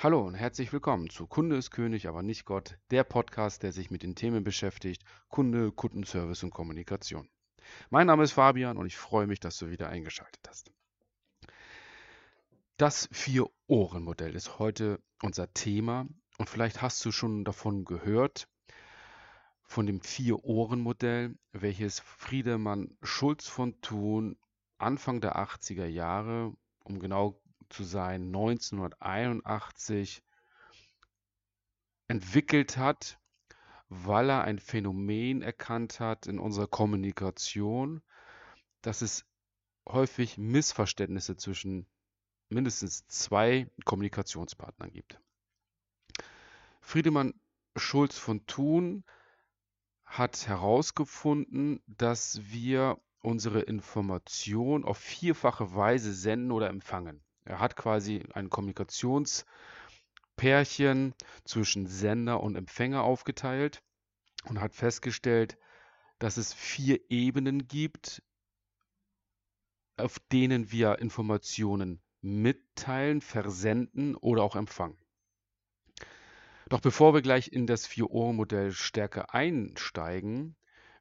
Hallo und herzlich willkommen zu Kunde ist König, aber nicht Gott, der Podcast, der sich mit den Themen beschäftigt, Kunde, Kundenservice und Kommunikation. Mein Name ist Fabian und ich freue mich, dass du wieder eingeschaltet hast. Das Vier-Ohren-Modell ist heute unser Thema und vielleicht hast du schon davon gehört, von dem Vier-Ohren-Modell, welches Friedemann Schulz von Thun Anfang der 80er Jahre, um genau zu sein, 1981 entwickelt hat, weil er ein Phänomen erkannt hat in unserer Kommunikation, dass es häufig Missverständnisse zwischen mindestens zwei Kommunikationspartnern gibt. Friedemann Schulz von Thun hat herausgefunden, dass wir unsere Information auf vierfache Weise senden oder empfangen. Er hat quasi ein Kommunikationspärchen zwischen Sender und Empfänger aufgeteilt und hat festgestellt, dass es vier Ebenen gibt, auf denen wir Informationen mitteilen, versenden oder auch empfangen. Doch bevor wir gleich in das Vier-Ohren-Modell stärker einsteigen,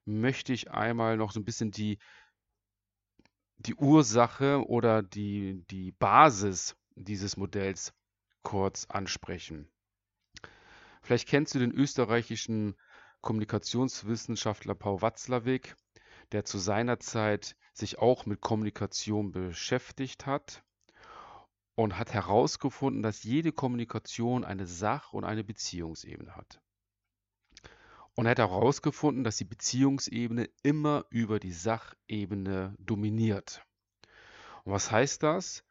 möchte ich einmal noch so ein bisschen die die Ursache oder die, die Basis dieses Modells kurz ansprechen. Vielleicht kennst du den österreichischen Kommunikationswissenschaftler Paul Watzlawick, der zu seiner Zeit sich auch mit Kommunikation beschäftigt hat und hat herausgefunden, dass jede Kommunikation eine Sach- und eine Beziehungsebene hat. Und er hat herausgefunden, dass die Beziehungsebene immer über die Sachebene dominiert. Und was heißt das?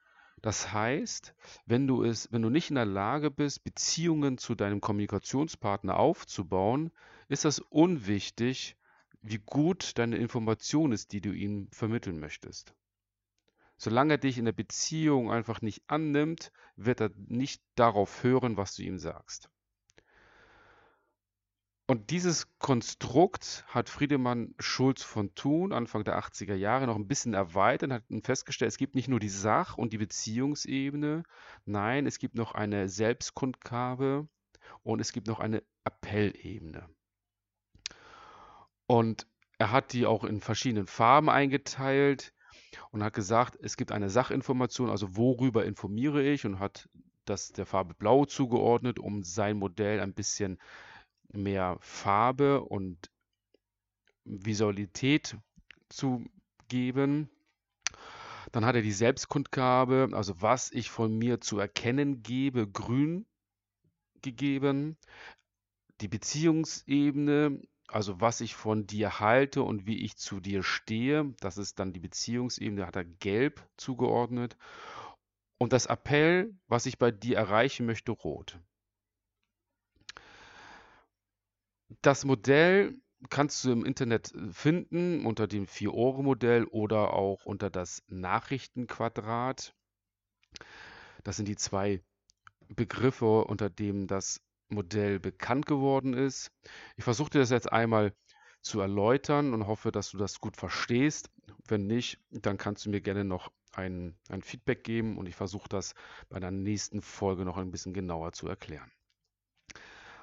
Das heißt, wenn du es, wenn du nicht in der Lage bist, Beziehungen zu deinem Kommunikationspartner aufzubauen, ist das unwichtig, wie gut deine Information ist, die du ihm vermitteln möchtest. Solange er dich in der Beziehung einfach nicht annimmt, wird er nicht darauf hören, was du ihm sagst. Und dieses Konstrukt hat Friedemann Schulz von Thun Anfang der 80er Jahre noch ein bisschen erweitert und hat festgestellt, es gibt nicht nur die Sach- und die Beziehungsebene, nein, es gibt noch eine Selbstkundgabe und es gibt noch eine Appellebene. Und er hat die auch in verschiedenen Farben eingeteilt und hat gesagt, es gibt eine Sachinformation, also worüber informiere ich und hat das der Farbe Blau zugeordnet, um sein Modell ein bisschen mehr Farbe und Visualität zu geben. Dann hat er die Selbstkundgabe, also was ich von mir zu erkennen gebe, grün gegeben. Die Beziehungsebene, also was ich von dir halte und wie ich zu dir stehe, das ist dann die Beziehungsebene, hat er gelb zugeordnet. Und das Appell, was ich bei dir erreichen möchte, rot. Das Modell kannst du im Internet äh, finden unter dem Vier-Ohren-Modell oder auch unter das Nachrichtenquadrat. Das sind die zwei Begriffe, unter denen das Modell bekannt geworden ist. Ich versuche dir das jetzt einmal zu erläutern und hoffe, dass du das gut verstehst. Wenn nicht, dann kannst du mir gerne noch ein, ein Feedback geben und ich versuche das bei der nächsten Folge noch ein bisschen genauer zu erklären.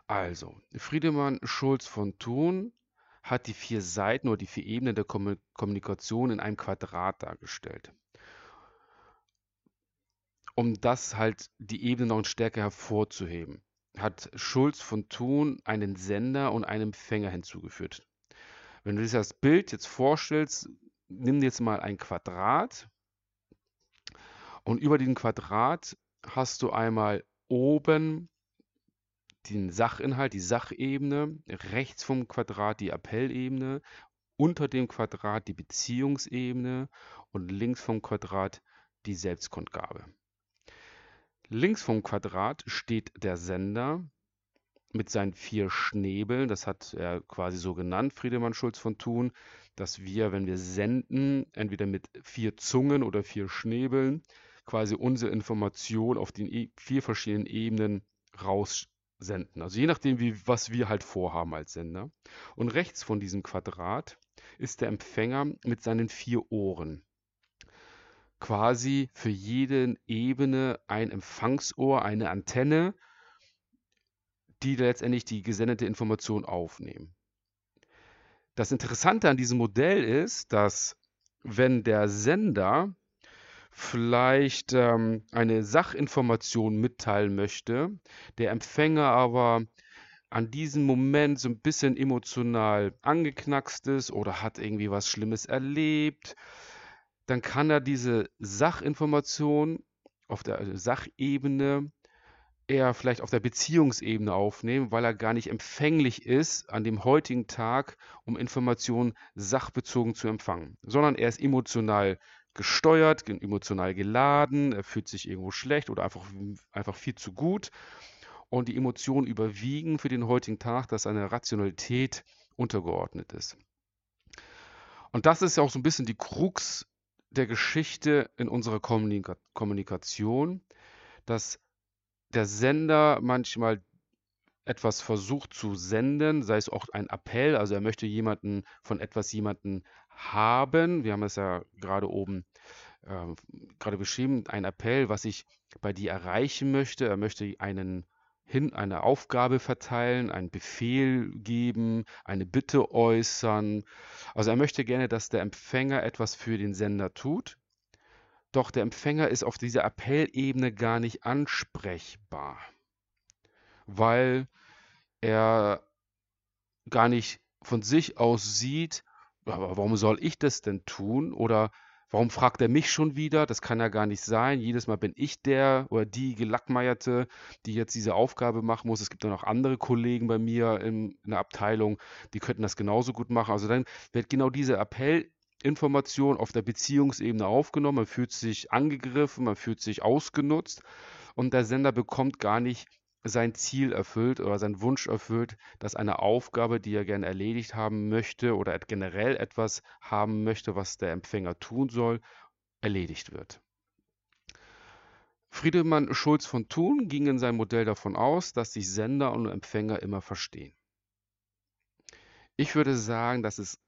Also, Friedemann Schulz von Thun hat die vier Seiten oder die vier Ebenen der Kommunikation in einem Quadrat dargestellt. Um das halt die Ebene noch stärker hervorzuheben, hat Schulz von Thun einen Sender und einen Empfänger hinzugefügt. Wenn du dir das Bild jetzt vorstellst, nimm jetzt mal ein Quadrat und über diesem Quadrat hast du einmal oben den Sachinhalt, die Sachebene, rechts vom Quadrat die Appellebene, unter dem Quadrat die Beziehungsebene und links vom Quadrat die Selbstkundgabe. Links vom Quadrat steht der Sender mit seinen vier Schnäbeln, das hat er quasi so genannt, Friedemann Schulz von Thun, dass wir, wenn wir senden, entweder mit vier Zungen oder vier Schnäbeln, quasi unsere Information auf den e, vier verschiedenen Ebenen raus senden. Also je nachdem, wie, was wir halt vorhaben als Sender. Und rechts von diesem Quadrat ist der Empfänger mit seinen vier Ohren. quasi für jede Ebene ein Empfangsohr, eine Antenne, die letztendlich die gesendete Information aufnehmen. Das Interessante an diesem Modell ist, dass wenn der Sender vielleicht ähm, eine Sachinformation mitteilen möchte, der Empfänger aber an diesem Moment so ein bisschen emotional angeknackst ist oder hat irgendwie was Schlimmes erlebt, dann kann er diese Sachinformation auf der Sachebene eher vielleicht auf der Beziehungsebene aufnehmen, weil er gar nicht empfänglich ist an dem heutigen Tag, um Informationen sachbezogen zu empfangen, sondern er ist emotional gesteuert, emotional geladen, er fühlt sich irgendwo schlecht oder einfach, einfach viel zu gut und die Emotionen überwiegen für den heutigen Tag, dass seine Rationalität untergeordnet ist. Und das ist ja auch so ein bisschen die Krux der Geschichte in unserer Kommunika Kommunikation, dass der Sender manchmal etwas versucht zu senden, sei es auch ein Appell, also er möchte jemanden von etwas jemanden haben. Wir haben es ja gerade oben äh, gerade beschrieben, ein Appell, was ich bei dir erreichen möchte. Er möchte einen hin eine Aufgabe verteilen, einen Befehl geben, eine Bitte äußern. Also er möchte gerne, dass der Empfänger etwas für den Sender tut. Doch der Empfänger ist auf dieser Appellebene gar nicht ansprechbar, weil er gar nicht von sich aus sieht, aber warum soll ich das denn tun? Oder warum fragt er mich schon wieder? Das kann ja gar nicht sein. Jedes Mal bin ich der oder die Gelackmeierte, die jetzt diese Aufgabe machen muss. Es gibt ja noch andere Kollegen bei mir in, in der Abteilung, die könnten das genauso gut machen. Also dann wird genau diese Appellinformation auf der Beziehungsebene aufgenommen. Man fühlt sich angegriffen, man fühlt sich ausgenutzt und der Sender bekommt gar nicht sein Ziel erfüllt oder seinen Wunsch erfüllt, dass eine Aufgabe, die er gerne erledigt haben möchte oder generell etwas haben möchte, was der Empfänger tun soll, erledigt wird. Friedemann Schulz von Thun ging in seinem Modell davon aus, dass sich Sender und Empfänger immer verstehen. Ich würde sagen, das ist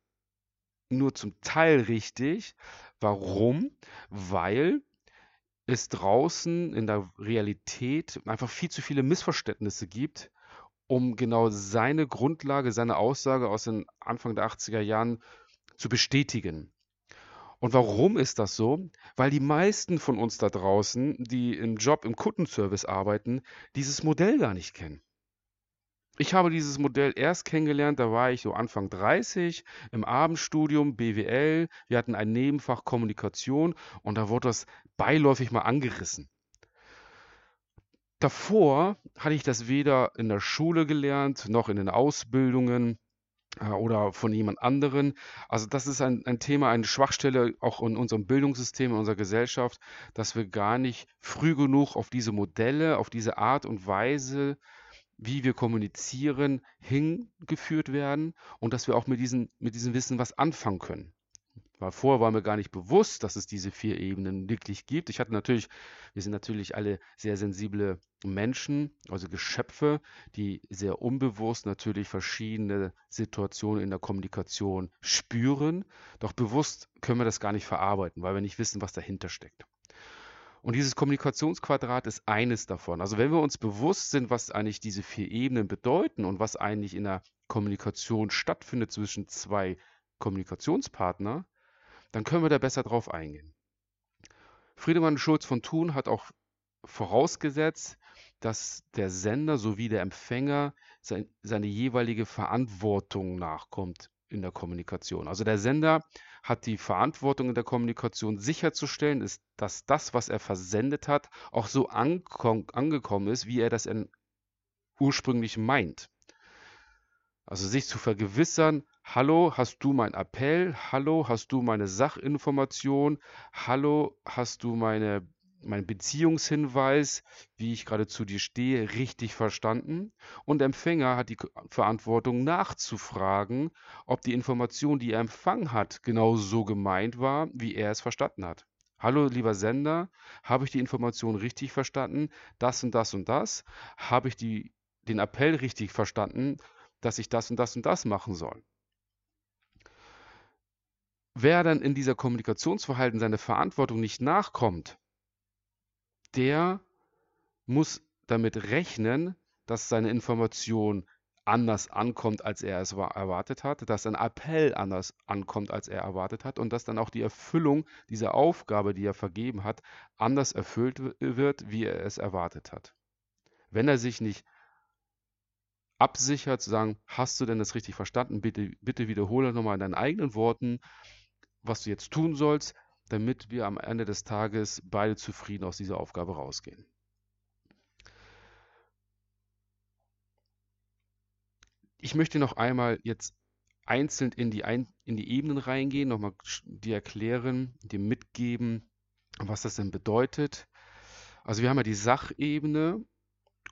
nur zum Teil richtig. Warum? Weil es draußen in der Realität einfach viel zu viele Missverständnisse gibt, um genau seine Grundlage, seine Aussage aus den Anfang der 80er Jahren zu bestätigen. Und warum ist das so? Weil die meisten von uns da draußen, die im Job im Kundenservice arbeiten, dieses Modell gar nicht kennen. Ich habe dieses Modell erst kennengelernt, da war ich so Anfang 30 im Abendstudium BWL. Wir hatten ein Nebenfach Kommunikation und da wurde das beiläufig mal angerissen. Davor hatte ich das weder in der Schule gelernt, noch in den Ausbildungen äh, oder von jemand anderen. Also das ist ein, ein Thema, eine Schwachstelle auch in unserem Bildungssystem, in unserer Gesellschaft, dass wir gar nicht früh genug auf diese Modelle, auf diese Art und Weise wie wir kommunizieren, hingeführt werden und dass wir auch mit, diesen, mit diesem Wissen was anfangen können. Weil vorher war mir gar nicht bewusst, dass es diese vier Ebenen wirklich gibt. Ich hatte natürlich, wir sind natürlich alle sehr sensible Menschen, also Geschöpfe, die sehr unbewusst natürlich verschiedene Situationen in der Kommunikation spüren. Doch bewusst können wir das gar nicht verarbeiten, weil wir nicht wissen, was dahinter steckt. Und dieses Kommunikationsquadrat ist eines davon. Also wenn wir uns bewusst sind, was eigentlich diese vier Ebenen bedeuten und was eigentlich in der Kommunikation stattfindet zwischen zwei Kommunikationspartner, dann können wir da besser drauf eingehen. Friedemann Schulz von Thun hat auch vorausgesetzt, dass der Sender sowie der Empfänger seine jeweilige Verantwortung nachkommt in der Kommunikation. Also der Sender hat die Verantwortung in der Kommunikation sicherzustellen, ist, dass das, was er versendet hat, auch so angekommen ist, wie er das ursprünglich meint. Also sich zu vergewissern, hallo, hast du mein Appell? Hallo, hast du meine Sachinformation? Hallo, hast du meine mein Beziehungshinweis, wie ich gerade zu dir stehe, richtig verstanden. Und Empfänger hat die Verantwortung nachzufragen, ob die Information, die er empfangen hat, genau so gemeint war, wie er es verstanden hat. Hallo, lieber Sender, habe ich die Information richtig verstanden? Das und das und das? Habe ich die, den Appell richtig verstanden, dass ich das und das und das machen soll? wer dann in dieser Kommunikationsverhalten seine Verantwortung nicht nachkommt, der muss damit rechnen, dass seine Information anders ankommt, als er es erwartet hat, dass ein Appell anders ankommt, als er erwartet hat und dass dann auch die Erfüllung dieser Aufgabe, die er vergeben hat, anders erfüllt wird, wie er es erwartet hat. Wenn er sich nicht absichert, zu sagen, hast du denn das richtig verstanden? Bitte, bitte wiederhole nochmal in deinen eigenen Worten, was du jetzt tun sollst, damit wir am Ende des Tages beide zufrieden aus dieser Aufgabe rausgehen. Ich möchte noch einmal jetzt einzeln in die, Ein in die Ebenen reingehen, nochmal dir erklären, dir mitgeben, was das denn bedeutet. Also wir haben ja die Sachebene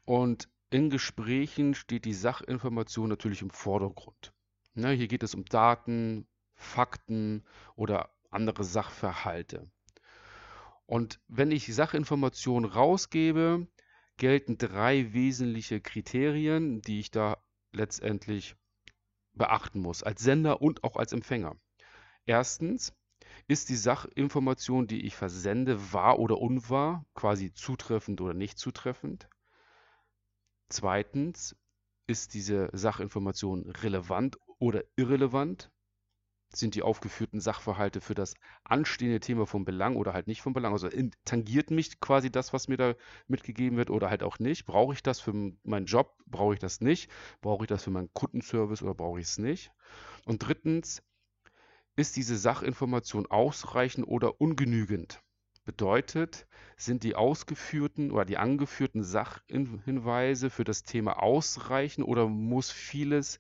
und in Gesprächen steht die Sachinformation natürlich im Vordergrund. Ne, hier geht es um Daten, Fakten oder andere Sachverhalte. Und wenn ich Sachinformationen rausgebe, gelten drei wesentliche Kriterien, die ich da letztendlich beachten muss, als Sender und auch als Empfänger. Erstens, ist die Sachinformation, die ich versende, wahr oder unwahr, quasi zutreffend oder nicht zutreffend? Zweitens, ist diese Sachinformation relevant oder irrelevant? Sind die aufgeführten Sachverhalte für das anstehende Thema von Belang oder halt nicht von Belang? Also tangiert mich quasi das, was mir da mitgegeben wird oder halt auch nicht? Brauche ich das für meinen Job? Brauche ich das nicht? Brauche ich das für meinen Kundenservice oder brauche ich es nicht? Und drittens, ist diese Sachinformation ausreichend oder ungenügend? Bedeutet, sind die ausgeführten oder die angeführten Sachhinweise für das Thema ausreichend oder muss vieles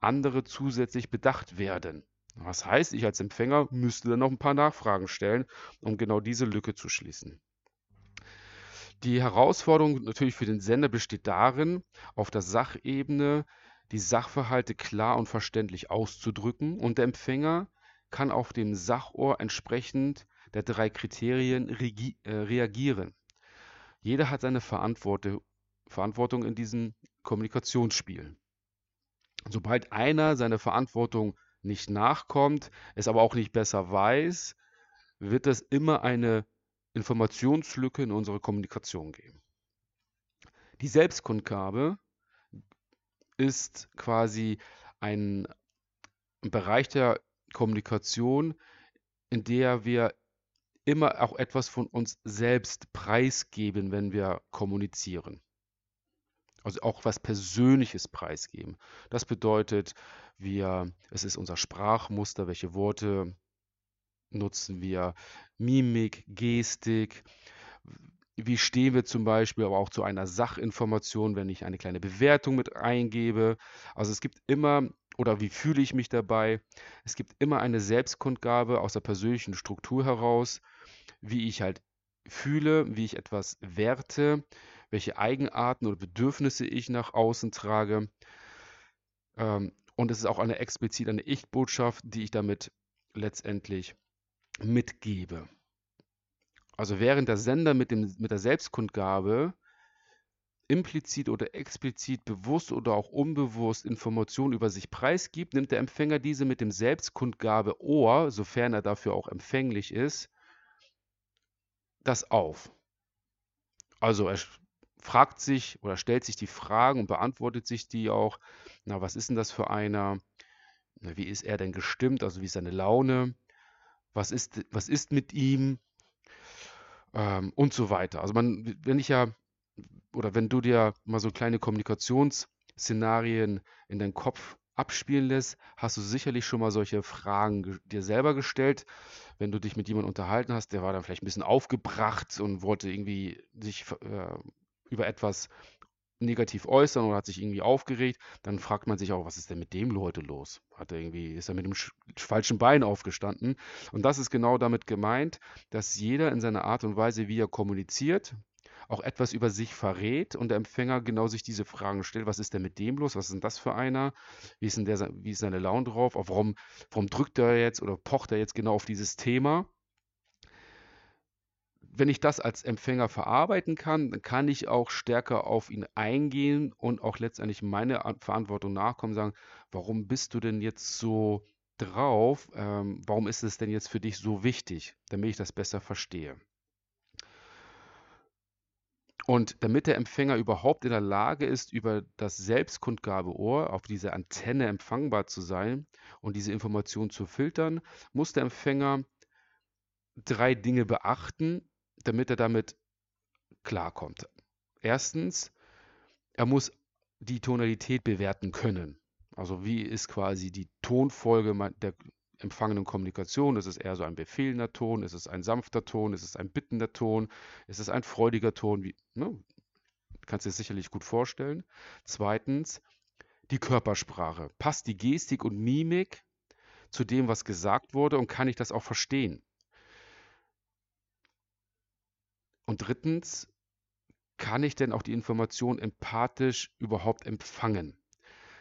andere zusätzlich bedacht werden? Was heißt, ich als Empfänger müsste dann noch ein paar Nachfragen stellen, um genau diese Lücke zu schließen. Die Herausforderung natürlich für den Sender besteht darin, auf der Sachebene die Sachverhalte klar und verständlich auszudrücken und der Empfänger kann auf dem Sachohr entsprechend der drei Kriterien äh, reagieren. Jeder hat seine Verantwortung in diesem Kommunikationsspiel. Sobald einer seine Verantwortung nicht nachkommt, es aber auch nicht besser weiß, wird es immer eine Informationslücke in unserer Kommunikation geben. Die Selbstkundgabe ist quasi ein Bereich der Kommunikation, in der wir immer auch etwas von uns selbst preisgeben, wenn wir kommunizieren. Also auch was Persönliches preisgeben. Das bedeutet, wir, es ist unser Sprachmuster, welche Worte nutzen wir, Mimik, Gestik, wie stehen wir zum Beispiel aber auch zu einer Sachinformation, wenn ich eine kleine Bewertung mit eingebe. Also es gibt immer, oder wie fühle ich mich dabei, es gibt immer eine Selbstkundgabe aus der persönlichen Struktur heraus, wie ich halt fühle, wie ich etwas werte, welche Eigenarten oder Bedürfnisse ich nach außen trage. Ähm, und es ist auch eine explizit eine Ich-Botschaft, die ich damit letztendlich mitgebe. Also während der Sender mit, dem, mit der Selbstkundgabe implizit oder explizit bewusst oder auch unbewusst Informationen über sich preisgibt, nimmt der Empfänger diese mit dem Selbstkundgabe Ohr, sofern er dafür auch empfänglich ist, das auf. Also er fragt sich oder stellt sich die Fragen und beantwortet sich die auch. Na, was ist denn das für einer? Na, wie ist er denn gestimmt? Also wie ist seine Laune? Was ist, was ist mit ihm? Ähm, und so weiter. Also man, wenn ich ja, oder wenn du dir mal so kleine Kommunikationsszenarien in deinen Kopf abspielen lässt, hast du sicherlich schon mal solche Fragen dir selber gestellt. Wenn du dich mit jemandem unterhalten hast, der war dann vielleicht ein bisschen aufgebracht und wollte irgendwie sich äh, über etwas negativ äußern oder hat sich irgendwie aufgeregt, dann fragt man sich auch, was ist denn mit dem heute los? Hat er irgendwie, ist er mit dem falschen Bein aufgestanden? Und das ist genau damit gemeint, dass jeder in seiner Art und Weise, wie er kommuniziert, auch etwas über sich verrät und der Empfänger genau sich diese Fragen stellt, was ist denn mit dem los? Was ist denn das für einer? Wie ist denn der, wie ist seine Laune drauf? warum, warum drückt er jetzt oder pocht er jetzt genau auf dieses Thema? Wenn ich das als Empfänger verarbeiten kann, dann kann ich auch stärker auf ihn eingehen und auch letztendlich meine Verantwortung nachkommen, sagen, warum bist du denn jetzt so drauf, ähm, warum ist es denn jetzt für dich so wichtig, damit ich das besser verstehe. Und damit der Empfänger überhaupt in der Lage ist, über das Selbstkundgabeohr auf diese Antenne empfangbar zu sein und diese Information zu filtern, muss der Empfänger drei Dinge beachten, damit er damit klarkommt. Erstens, er muss die Tonalität bewerten können. Also wie ist quasi die Tonfolge der empfangenen Kommunikation? Ist es eher so ein befehlender Ton? Ist es ein sanfter Ton? Ist es ein bittender Ton? Ist es ein freudiger Ton? Wie, ne? Kannst du dir sicherlich gut vorstellen. Zweitens, die Körpersprache. Passt die Gestik und Mimik zu dem, was gesagt wurde und kann ich das auch verstehen? Und drittens, kann ich denn auch die Information empathisch überhaupt empfangen?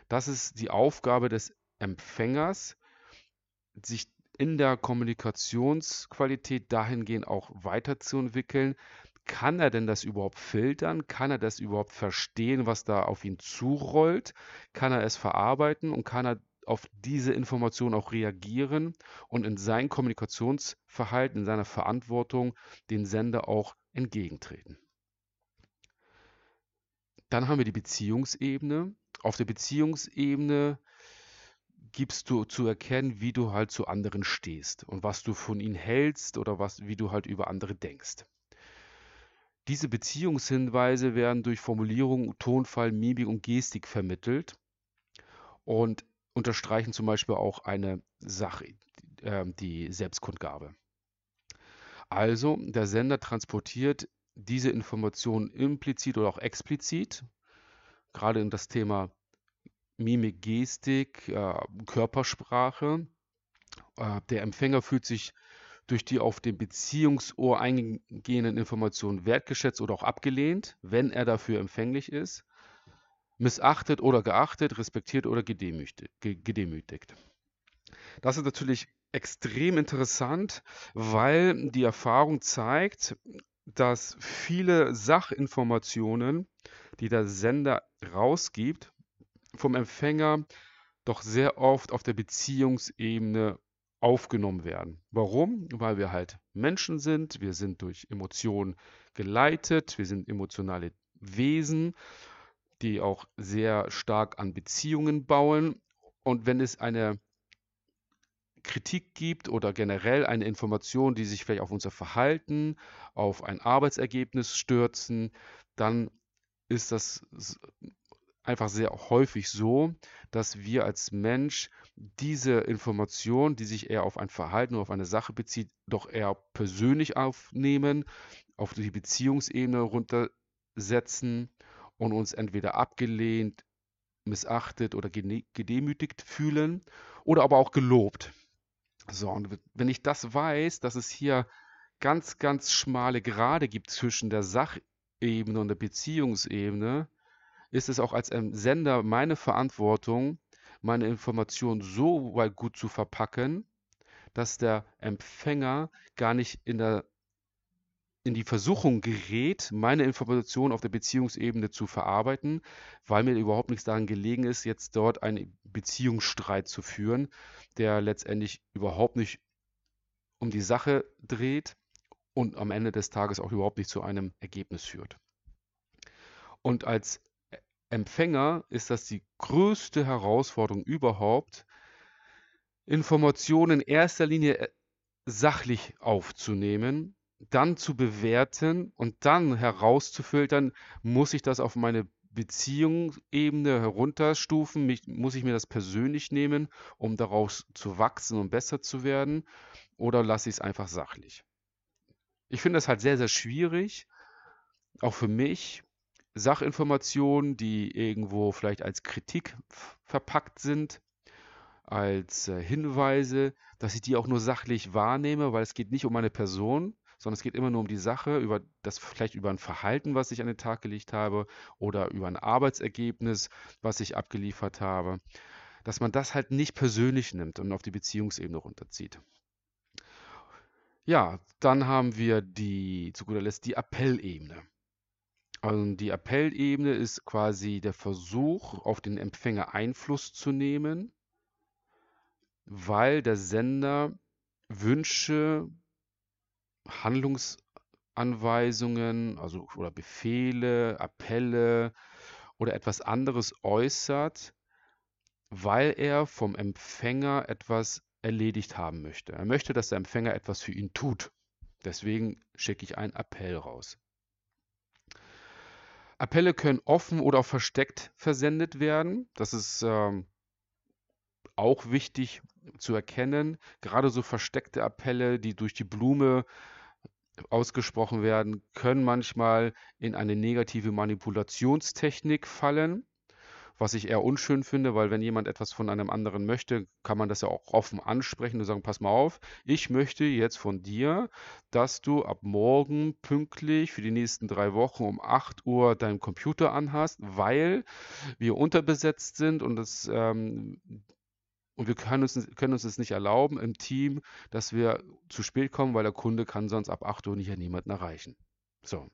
Das ist die Aufgabe des Empfängers, sich in der Kommunikationsqualität dahingehend auch weiterzuentwickeln. Kann er denn das überhaupt filtern? Kann er das überhaupt verstehen, was da auf ihn zurollt? Kann er es verarbeiten und kann er auf diese Information auch reagieren und in sein Kommunikationsverhalten, in seiner Verantwortung den Sender auch entgegentreten? Dann haben wir die Beziehungsebene. Auf der Beziehungsebene gibst du zu erkennen, wie du halt zu anderen stehst und was du von ihnen hältst oder was, wie du halt über andere denkst. Diese Beziehungshinweise werden durch Formulierung, Tonfall, Mimik und Gestik vermittelt und unterstreichen zum Beispiel auch eine Sache, äh, die Selbstkundgabe. Also, der Sender transportiert diese Informationen implizit oder auch explizit, gerade in das Thema Mimik, Gestik, äh, Körpersprache. Äh, der Empfänger fühlt sich durch die auf dem Beziehungsohr eingehenden Informationen wertgeschätzt oder auch abgelehnt, wenn er dafür empfänglich ist, missachtet oder geachtet, respektiert oder gedemütigt. Das ist natürlich extrem interessant, weil die Erfahrung zeigt, dass viele Sachinformationen, die der Sender rausgibt, vom Empfänger doch sehr oft auf der Beziehungsebene aufgenommen werden. Warum? Weil wir halt Menschen sind, wir sind durch Emotionen geleitet, wir sind emotionale Wesen, die auch sehr stark an Beziehungen bauen. Und wenn es eine Kritik gibt oder generell eine Information, die sich vielleicht auf unser Verhalten, auf ein Arbeitsergebnis stürzen, dann ist das einfach sehr häufig so, dass wir als Mensch diese Information, die sich eher auf ein Verhalten oder auf eine Sache bezieht, doch eher persönlich aufnehmen, auf die Beziehungsebene runtersetzen und uns entweder abgelehnt, missachtet oder gedemütigt fühlen oder aber auch gelobt. So, und wenn ich das weiß, dass es hier ganz, ganz schmale Grade gibt zwischen der Sachebene und der Beziehungsebene, ist es auch als Sender meine Verantwortung, meine Information so weit gut zu verpacken, dass der Empfänger gar nicht in, der, in die Versuchung gerät, meine Information auf der Beziehungsebene zu verarbeiten, weil mir überhaupt nichts daran gelegen ist, jetzt dort einen Beziehungsstreit zu führen, der letztendlich überhaupt nicht um die Sache dreht und am Ende des Tages auch überhaupt nicht zu einem Ergebnis führt. Und als Empfänger ist das die größte Herausforderung überhaupt, Informationen in erster Linie äh, sachlich aufzunehmen, dann zu bewerten und dann herauszufiltern, muss ich das auf meine Beziehungsebene herunterstufen, mich, muss ich mir das persönlich nehmen, um daraus zu wachsen und besser zu werden, oder lasse ich es einfach sachlich? Ich finde das halt sehr, sehr schwierig, auch für mich, Sachinformationen, die irgendwo vielleicht als Kritik verpackt sind, als äh, Hinweise, dass ich die auch nur sachlich wahrnehme, weil es geht nicht um eine Person, sondern es geht immer nur um die Sache, über das vielleicht über ein Verhalten, was ich an den Tag gelegt habe oder über ein Arbeitsergebnis, was ich abgeliefert habe, dass man das halt nicht persönlich nimmt und auf die Beziehungsebene runterzieht. Ja, dann haben wir die zu guter Letzt die Appellebene. Also die Appellebene ist quasi der Versuch, auf den Empfänger Einfluss zu nehmen. weil der Sender Wünsche, Handlungsanweisungen, also oder Befehle, Appelle oder etwas anderes äußert, weil er vom Empfänger etwas erledigt haben möchte. Er möchte, dass der Empfänger etwas für ihn tut. Deswegen schicke ich einen Appell raus. Appelle können offen oder auch versteckt versendet werden. Das ist ähm, auch wichtig zu erkennen. Gerade so versteckte Appelle, die durch die Blume ausgesprochen werden, können manchmal in eine negative Manipulationstechnik fallen was ich eher unschön finde, weil wenn jemand etwas von einem anderen möchte, kann man das ja auch offen ansprechen und sagen, pass mal auf, ich möchte jetzt von dir, dass du ab morgen pünktlich für die nächsten drei Wochen um 8 Uhr deinen Computer anhast, weil wir unterbesetzt sind und das ähm, und wir können uns, können uns das nicht erlauben im Team, dass wir zu spät kommen, weil der Kunde kann sonst ab 8 Uhr nicht niemanden erreichen. So.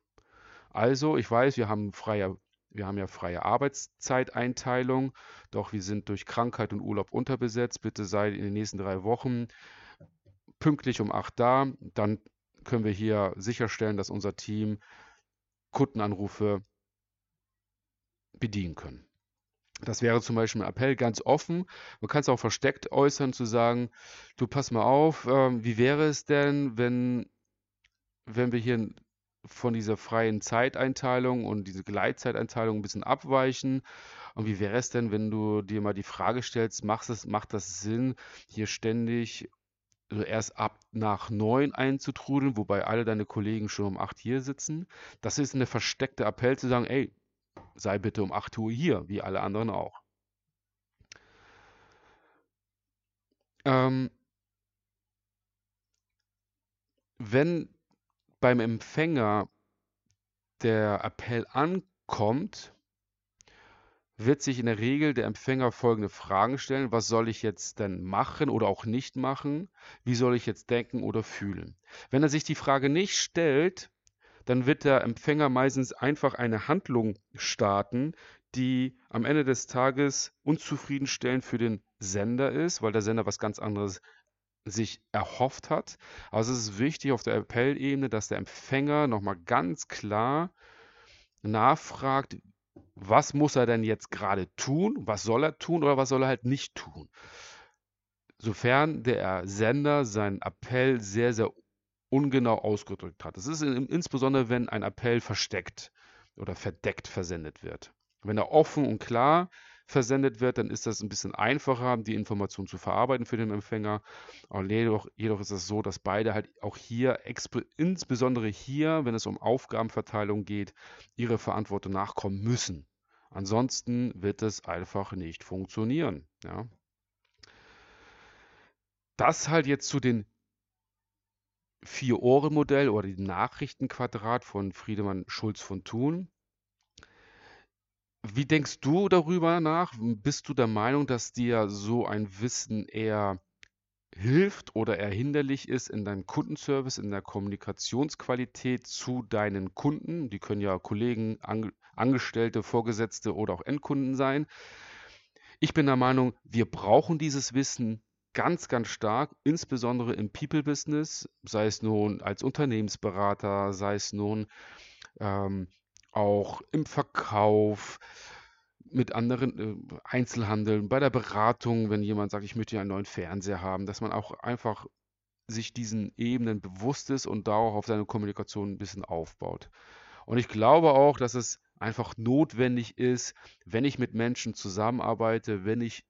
Also, ich weiß, wir haben freie wir haben ja freie Arbeitszeiteinteilung, doch wir sind durch Krankheit und Urlaub unterbesetzt. Bitte sei in den nächsten drei Wochen pünktlich um acht da. Dann können wir hier sicherstellen, dass unser Team Kundenanrufe bedienen können. Das wäre zum Beispiel ein Appell ganz offen. Man kann es auch versteckt äußern, zu sagen, du pass mal auf, äh, wie wäre es denn, wenn, wenn wir hier von dieser freien Zeiteinteilung und diese Gleitzeiteinteilung ein bisschen abweichen. Und wie wäre es denn, wenn du dir mal die Frage stellst, macht, es, macht das Sinn, hier ständig also erst ab nach neun einzutrudeln, wobei alle deine Kollegen schon um acht hier sitzen? Das ist eine versteckte Appell zu sagen, ey, sei bitte um acht Uhr hier, wie alle anderen auch. Ähm, wenn beim Empfänger der Appell ankommt, wird sich in der Regel der Empfänger folgende Fragen stellen. Was soll ich jetzt denn machen oder auch nicht machen? Wie soll ich jetzt denken oder fühlen? Wenn er sich die Frage nicht stellt, dann wird der Empfänger meistens einfach eine Handlung starten, die am Ende des Tages unzufriedenstellend für den Sender ist, weil der Sender was ganz anderes sich erhofft hat. Also es ist wichtig auf der Appellebene, dass der Empfänger nochmal ganz klar nachfragt, was muss er denn jetzt gerade tun, was soll er tun oder was soll er halt nicht tun. Sofern der Sender seinen Appell sehr, sehr ungenau ausgedrückt hat. Das ist insbesondere, wenn ein Appell versteckt oder verdeckt versendet wird. Wenn er offen und klar versendet wird, dann ist das ein bisschen einfacher, die Information zu verarbeiten für den Empfänger. Aber jedoch, jedoch ist es so, dass beide halt auch hier, insbesondere hier, wenn es um Aufgabenverteilung geht, ihre Verantwortung nachkommen müssen. Ansonsten wird es einfach nicht funktionieren. Ja. Das halt jetzt zu den Vier-Ohren-Modell oder dem Nachrichtenquadrat von Friedemann Schulz von Thun. Wie denkst du darüber nach? Bist du der Meinung, dass dir so ein Wissen eher hilft oder eher hinderlich ist in deinem Kundenservice, in der Kommunikationsqualität zu deinen Kunden? Die können ja Kollegen, Angestellte, Vorgesetzte oder auch Endkunden sein. Ich bin der Meinung, wir brauchen dieses Wissen ganz, ganz stark, insbesondere im People-Business, sei es nun als Unternehmensberater, sei es nun ähm, auch im Verkauf, mit anderen äh, Einzelhandel, bei der Beratung, wenn jemand sagt, ich möchte einen neuen Fernseher haben, dass man auch einfach sich diesen Ebenen bewusst ist und darauf auf seine Kommunikation ein bisschen aufbaut. Und ich glaube auch, dass es einfach notwendig ist, wenn ich mit Menschen zusammenarbeite, wenn ich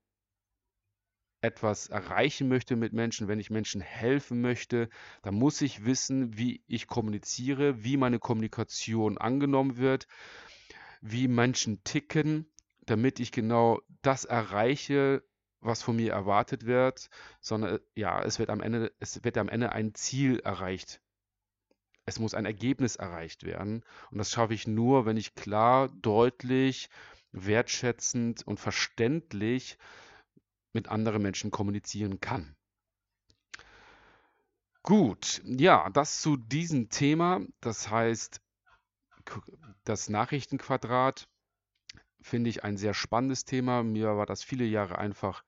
etwas erreichen möchte mit Menschen, wenn ich Menschen helfen möchte, dann muss ich wissen, wie ich kommuniziere, wie meine Kommunikation angenommen wird, wie Menschen ticken, damit ich genau das erreiche, was von mir erwartet wird, sondern ja, es wird am Ende, es wird am Ende ein Ziel erreicht. Es muss ein Ergebnis erreicht werden. Und das schaffe ich nur, wenn ich klar, deutlich, wertschätzend und verständlich mit anderen Menschen kommunizieren kann. Gut, ja, das zu diesem Thema. Das heißt, das Nachrichtenquadrat finde ich ein sehr spannendes Thema. Mir war das viele Jahre einfach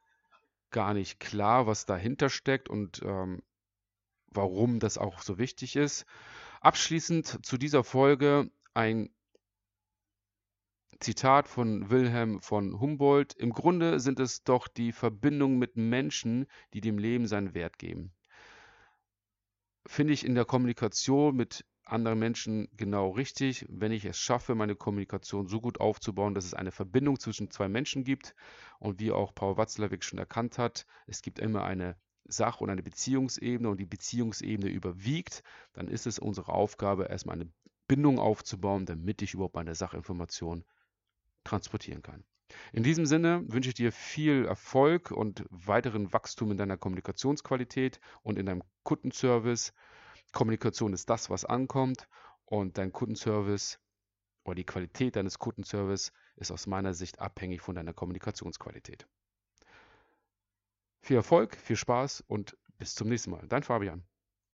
gar nicht klar, was dahinter steckt und ähm, warum das auch so wichtig ist. Abschließend zu dieser Folge ein Zitat von Wilhelm von Humboldt. Im Grunde sind es doch die Verbindungen mit Menschen, die dem Leben seinen Wert geben. Finde ich in der Kommunikation mit anderen Menschen genau richtig, wenn ich es schaffe, meine Kommunikation so gut aufzubauen, dass es eine Verbindung zwischen zwei Menschen gibt. Und wie auch Paul Watzlawick schon erkannt hat, es gibt immer eine Sach- und eine Beziehungsebene und die Beziehungsebene überwiegt, dann ist es unsere Aufgabe, erstmal eine Bindung aufzubauen, damit ich überhaupt meine Sachinformation transportieren kann. In diesem Sinne wünsche ich dir viel Erfolg und weiteren Wachstum in deiner Kommunikationsqualität und in deinem Kundenservice. Kommunikation ist das, was ankommt und dein Kundenservice oder die Qualität deines Kundenservice ist aus meiner Sicht abhängig von deiner Kommunikationsqualität. Viel Erfolg, viel Spaß und bis zum nächsten Mal. Dein Fabian.